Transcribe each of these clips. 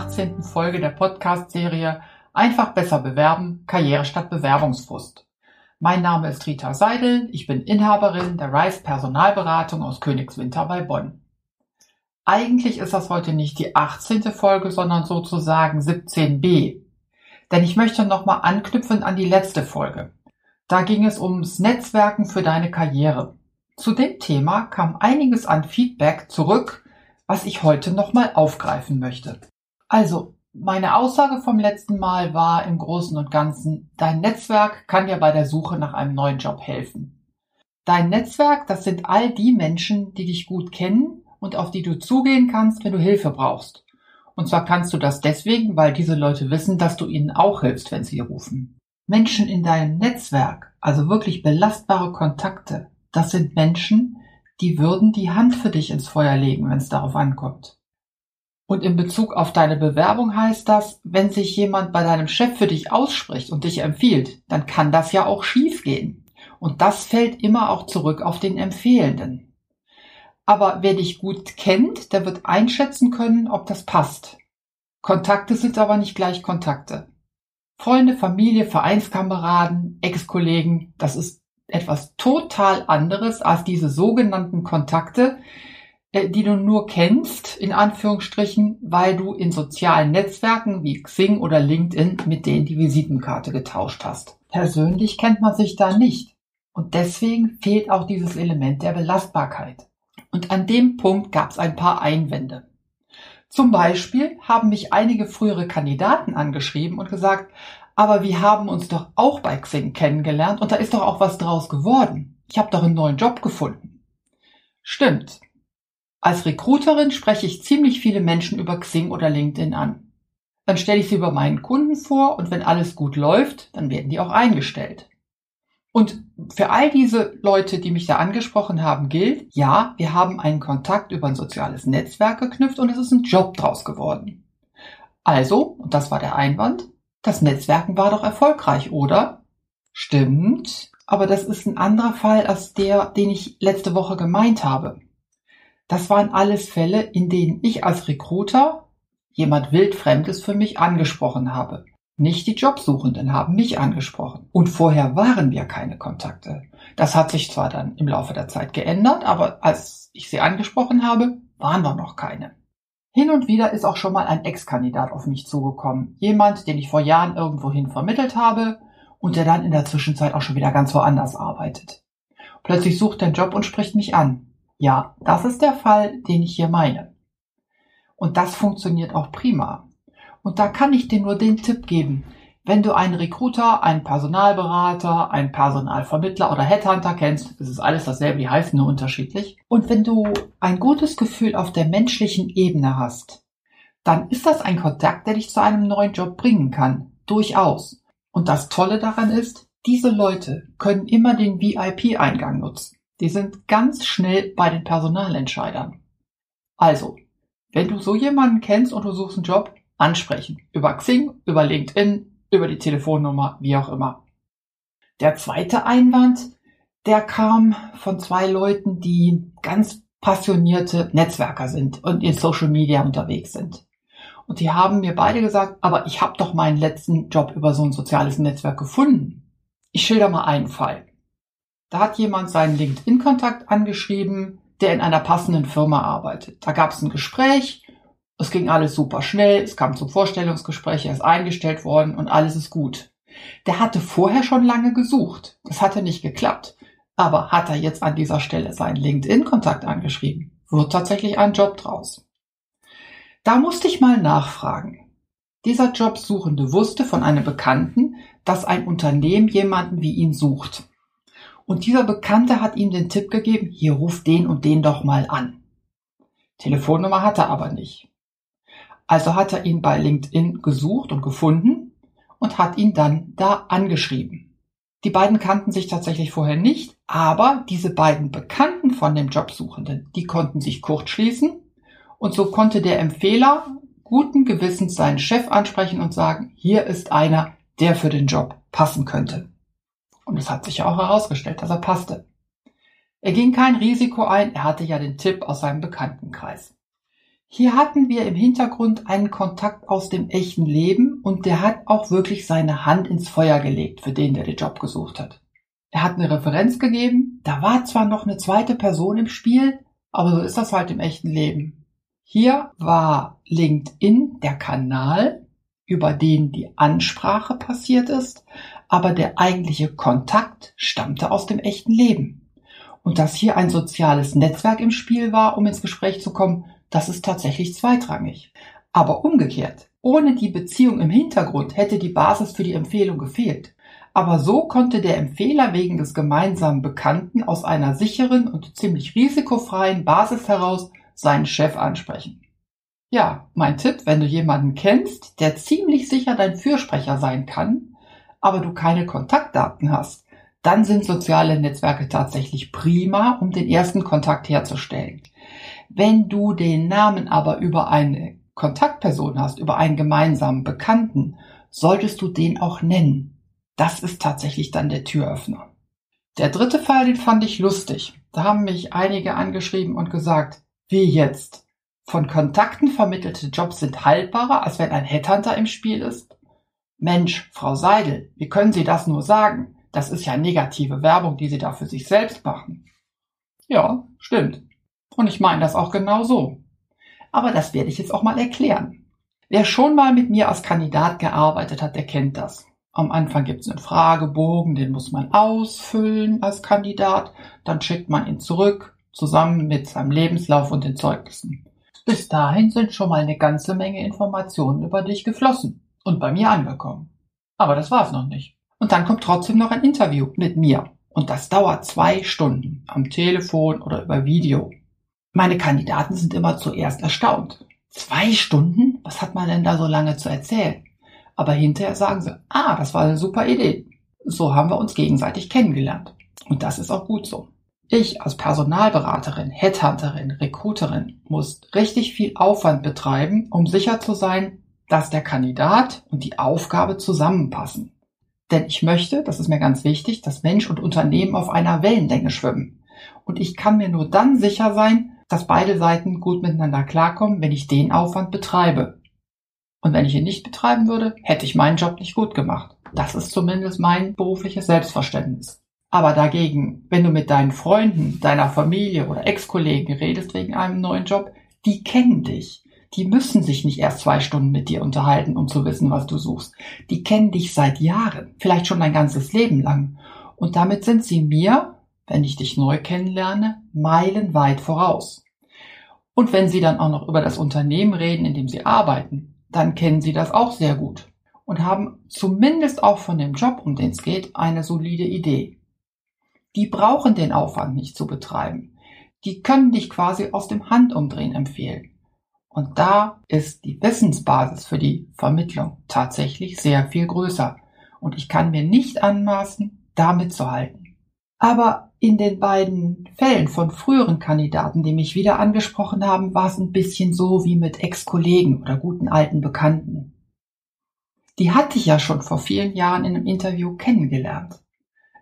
18. Folge der Podcast-Serie Einfach besser bewerben, Karriere statt Bewerbungsfrust. Mein Name ist Rita Seidel, ich bin Inhaberin der Rice Personalberatung aus Königswinter bei Bonn. Eigentlich ist das heute nicht die 18. Folge, sondern sozusagen 17b. Denn ich möchte nochmal anknüpfen an die letzte Folge. Da ging es ums Netzwerken für deine Karriere. Zu dem Thema kam einiges an Feedback zurück, was ich heute nochmal aufgreifen möchte. Also, meine Aussage vom letzten Mal war im Großen und Ganzen, dein Netzwerk kann dir bei der Suche nach einem neuen Job helfen. Dein Netzwerk, das sind all die Menschen, die dich gut kennen und auf die du zugehen kannst, wenn du Hilfe brauchst. Und zwar kannst du das deswegen, weil diese Leute wissen, dass du ihnen auch hilfst, wenn sie rufen. Menschen in deinem Netzwerk, also wirklich belastbare Kontakte, das sind Menschen, die würden die Hand für dich ins Feuer legen, wenn es darauf ankommt. Und in Bezug auf deine Bewerbung heißt das, wenn sich jemand bei deinem Chef für dich ausspricht und dich empfiehlt, dann kann das ja auch schiefgehen. Und das fällt immer auch zurück auf den Empfehlenden. Aber wer dich gut kennt, der wird einschätzen können, ob das passt. Kontakte sind aber nicht gleich Kontakte. Freunde, Familie, Vereinskameraden, Ex-Kollegen, das ist etwas total anderes als diese sogenannten Kontakte, die du nur kennst, in Anführungsstrichen, weil du in sozialen Netzwerken wie Xing oder LinkedIn mit denen die Visitenkarte getauscht hast. Persönlich kennt man sich da nicht. Und deswegen fehlt auch dieses Element der Belastbarkeit. Und an dem Punkt gab es ein paar Einwände. Zum Beispiel haben mich einige frühere Kandidaten angeschrieben und gesagt, aber wir haben uns doch auch bei Xing kennengelernt und da ist doch auch was draus geworden. Ich habe doch einen neuen Job gefunden. Stimmt. Als Recruiterin spreche ich ziemlich viele Menschen über Xing oder LinkedIn an. Dann stelle ich sie über meinen Kunden vor und wenn alles gut läuft, dann werden die auch eingestellt. Und für all diese Leute, die mich da angesprochen haben, gilt, ja, wir haben einen Kontakt über ein soziales Netzwerk geknüpft und es ist ein Job draus geworden. Also, und das war der Einwand, das Netzwerken war doch erfolgreich, oder? Stimmt, aber das ist ein anderer Fall als der, den ich letzte Woche gemeint habe. Das waren alles Fälle, in denen ich als Recruiter jemand wildfremdes für mich angesprochen habe. Nicht die Jobsuchenden haben mich angesprochen. Und vorher waren wir keine Kontakte. Das hat sich zwar dann im Laufe der Zeit geändert, aber als ich sie angesprochen habe, waren wir noch keine. Hin und wieder ist auch schon mal ein Ex-Kandidat auf mich zugekommen. Jemand, den ich vor Jahren irgendwohin vermittelt habe und der dann in der Zwischenzeit auch schon wieder ganz woanders arbeitet. Plötzlich sucht er einen Job und spricht mich an. Ja, das ist der Fall, den ich hier meine. Und das funktioniert auch prima. Und da kann ich dir nur den Tipp geben. Wenn du einen Recruiter, einen Personalberater, einen Personalvermittler oder Headhunter kennst, das ist alles dasselbe, die heißen nur unterschiedlich. Und wenn du ein gutes Gefühl auf der menschlichen Ebene hast, dann ist das ein Kontakt, der dich zu einem neuen Job bringen kann. Durchaus. Und das Tolle daran ist, diese Leute können immer den VIP-Eingang nutzen. Die sind ganz schnell bei den Personalentscheidern. Also, wenn du so jemanden kennst und du suchst einen Job, ansprechen. Über Xing, über LinkedIn, über die Telefonnummer, wie auch immer. Der zweite Einwand, der kam von zwei Leuten, die ganz passionierte Netzwerker sind und in Social Media unterwegs sind. Und die haben mir beide gesagt, aber ich habe doch meinen letzten Job über so ein soziales Netzwerk gefunden. Ich schilder mal einen Fall. Da hat jemand seinen LinkedIn-Kontakt angeschrieben, der in einer passenden Firma arbeitet. Da gab es ein Gespräch es ging alles super schnell, es kam zum Vorstellungsgespräch, er ist eingestellt worden und alles ist gut. Der hatte vorher schon lange gesucht. Das hatte nicht geklappt. Aber hat er jetzt an dieser Stelle seinen LinkedIn-Kontakt angeschrieben? Wird tatsächlich ein Job draus. Da musste ich mal nachfragen. Dieser Jobsuchende wusste von einem Bekannten, dass ein Unternehmen jemanden wie ihn sucht. Und dieser Bekannte hat ihm den Tipp gegeben, hier ruft den und den doch mal an. Telefonnummer hat er aber nicht. Also hat er ihn bei LinkedIn gesucht und gefunden und hat ihn dann da angeschrieben. Die beiden kannten sich tatsächlich vorher nicht, aber diese beiden Bekannten von dem Jobsuchenden, die konnten sich kurzschließen und so konnte der Empfehler guten Gewissens seinen Chef ansprechen und sagen, hier ist einer, der für den Job passen könnte. Und es hat sich ja auch herausgestellt, dass er passte. Er ging kein Risiko ein, er hatte ja den Tipp aus seinem Bekanntenkreis. Hier hatten wir im Hintergrund einen Kontakt aus dem echten Leben und der hat auch wirklich seine Hand ins Feuer gelegt für den, der den Job gesucht hat. Er hat eine Referenz gegeben, da war zwar noch eine zweite Person im Spiel, aber so ist das halt im echten Leben. Hier war LinkedIn der Kanal, über den die Ansprache passiert ist, aber der eigentliche Kontakt stammte aus dem echten Leben. Und dass hier ein soziales Netzwerk im Spiel war, um ins Gespräch zu kommen, das ist tatsächlich zweitrangig. Aber umgekehrt, ohne die Beziehung im Hintergrund hätte die Basis für die Empfehlung gefehlt. Aber so konnte der Empfehler wegen des gemeinsamen Bekannten aus einer sicheren und ziemlich risikofreien Basis heraus seinen Chef ansprechen. Ja, mein Tipp, wenn du jemanden kennst, der ziemlich sicher dein Fürsprecher sein kann, aber du keine Kontaktdaten hast, dann sind soziale Netzwerke tatsächlich prima, um den ersten Kontakt herzustellen. Wenn du den Namen aber über eine Kontaktperson hast, über einen gemeinsamen Bekannten, solltest du den auch nennen. Das ist tatsächlich dann der Türöffner. Der dritte Fall, den fand ich lustig. Da haben mich einige angeschrieben und gesagt, wie jetzt? Von Kontakten vermittelte Jobs sind haltbarer, als wenn ein Headhunter im Spiel ist? Mensch, Frau Seidel, wie können Sie das nur sagen? Das ist ja negative Werbung, die Sie da für sich selbst machen. Ja, stimmt. Und ich meine das auch genau so. Aber das werde ich jetzt auch mal erklären. Wer schon mal mit mir als Kandidat gearbeitet hat, der kennt das. Am Anfang gibt es einen Fragebogen, den muss man ausfüllen als Kandidat, dann schickt man ihn zurück, zusammen mit seinem Lebenslauf und den Zeugnissen. Bis dahin sind schon mal eine ganze Menge Informationen über dich geflossen und bei mir angekommen. Aber das war's noch nicht. Und dann kommt trotzdem noch ein Interview mit mir. Und das dauert zwei Stunden am Telefon oder über Video. Meine Kandidaten sind immer zuerst erstaunt. Zwei Stunden? Was hat man denn da so lange zu erzählen? Aber hinterher sagen sie, ah, das war eine super Idee. So haben wir uns gegenseitig kennengelernt. Und das ist auch gut so. Ich als Personalberaterin, Headhunterin, Recruiterin muss richtig viel Aufwand betreiben, um sicher zu sein, dass der Kandidat und die Aufgabe zusammenpassen. Denn ich möchte, das ist mir ganz wichtig, dass Mensch und Unternehmen auf einer Wellenlänge schwimmen. Und ich kann mir nur dann sicher sein, dass beide Seiten gut miteinander klarkommen, wenn ich den Aufwand betreibe. Und wenn ich ihn nicht betreiben würde, hätte ich meinen Job nicht gut gemacht. Das ist zumindest mein berufliches Selbstverständnis. Aber dagegen, wenn du mit deinen Freunden, deiner Familie oder Ex-Kollegen redest wegen einem neuen Job, die kennen dich. Die müssen sich nicht erst zwei Stunden mit dir unterhalten, um zu wissen, was du suchst. Die kennen dich seit Jahren, vielleicht schon dein ganzes Leben lang. Und damit sind sie mir wenn ich dich neu kennenlerne, meilenweit voraus. Und wenn Sie dann auch noch über das Unternehmen reden, in dem Sie arbeiten, dann kennen Sie das auch sehr gut und haben zumindest auch von dem Job, um den es geht, eine solide Idee. Die brauchen den Aufwand nicht zu betreiben. Die können dich quasi aus dem Handumdrehen empfehlen. Und da ist die Wissensbasis für die Vermittlung tatsächlich sehr viel größer. Und ich kann mir nicht anmaßen, da mitzuhalten. Aber in den beiden Fällen von früheren Kandidaten, die mich wieder angesprochen haben, war es ein bisschen so wie mit Ex-Kollegen oder guten alten Bekannten. Die hatte ich ja schon vor vielen Jahren in einem Interview kennengelernt.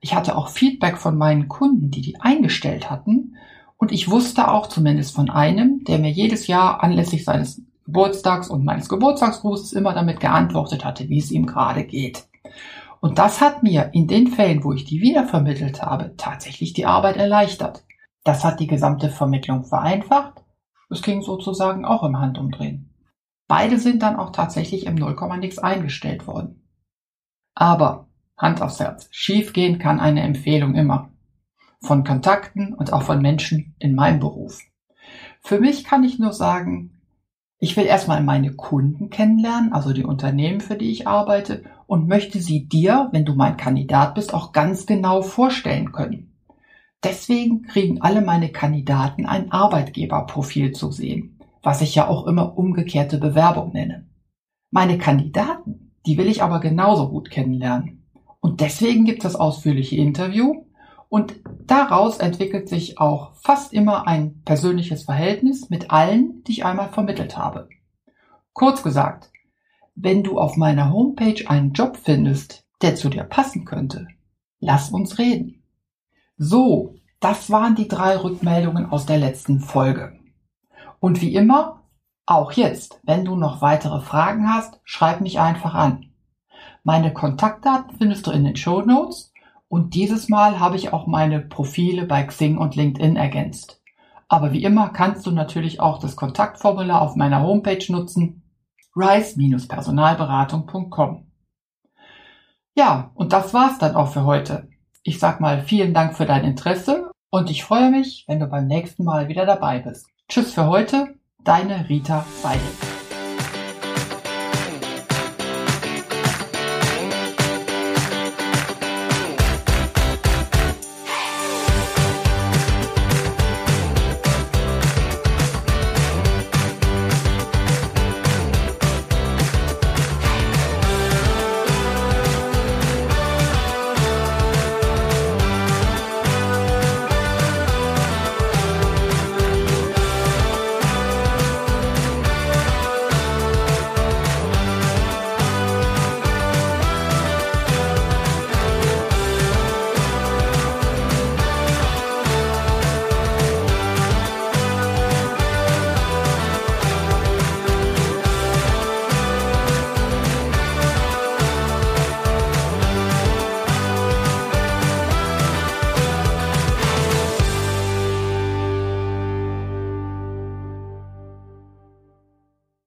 Ich hatte auch Feedback von meinen Kunden, die die eingestellt hatten, und ich wusste auch zumindest von einem, der mir jedes Jahr anlässlich seines Geburtstags und meines Geburtstagsgrußes immer damit geantwortet hatte, wie es ihm gerade geht. Und das hat mir in den Fällen, wo ich die wiedervermittelt habe, tatsächlich die Arbeit erleichtert. Das hat die gesamte Vermittlung vereinfacht. Es ging sozusagen auch im Handumdrehen. Beide sind dann auch tatsächlich im Nullkomma-Nix eingestellt worden. Aber, Hand aufs Herz, schiefgehen kann eine Empfehlung immer. Von Kontakten und auch von Menschen in meinem Beruf. Für mich kann ich nur sagen, ich will erstmal meine Kunden kennenlernen, also die Unternehmen, für die ich arbeite, und möchte sie dir, wenn du mein Kandidat bist, auch ganz genau vorstellen können. Deswegen kriegen alle meine Kandidaten ein Arbeitgeberprofil zu sehen, was ich ja auch immer umgekehrte Bewerbung nenne. Meine Kandidaten, die will ich aber genauso gut kennenlernen. Und deswegen gibt es das ausführliche Interview und daraus entwickelt sich auch fast immer ein persönliches Verhältnis mit allen, die ich einmal vermittelt habe. Kurz gesagt, wenn du auf meiner Homepage einen Job findest, der zu dir passen könnte, lass uns reden. So, das waren die drei Rückmeldungen aus der letzten Folge. Und wie immer, Auch jetzt, wenn du noch weitere Fragen hast, schreib mich einfach an. Meine Kontaktdaten findest du in den Show Notes und dieses Mal habe ich auch meine Profile bei Xing und LinkedIn ergänzt. Aber wie immer kannst du natürlich auch das Kontaktformular auf meiner Homepage nutzen, rise-personalberatung.com. Ja, und das war's dann auch für heute. Ich sag mal vielen Dank für dein Interesse und ich freue mich, wenn du beim nächsten Mal wieder dabei bist. Tschüss für heute, deine Rita Seidel.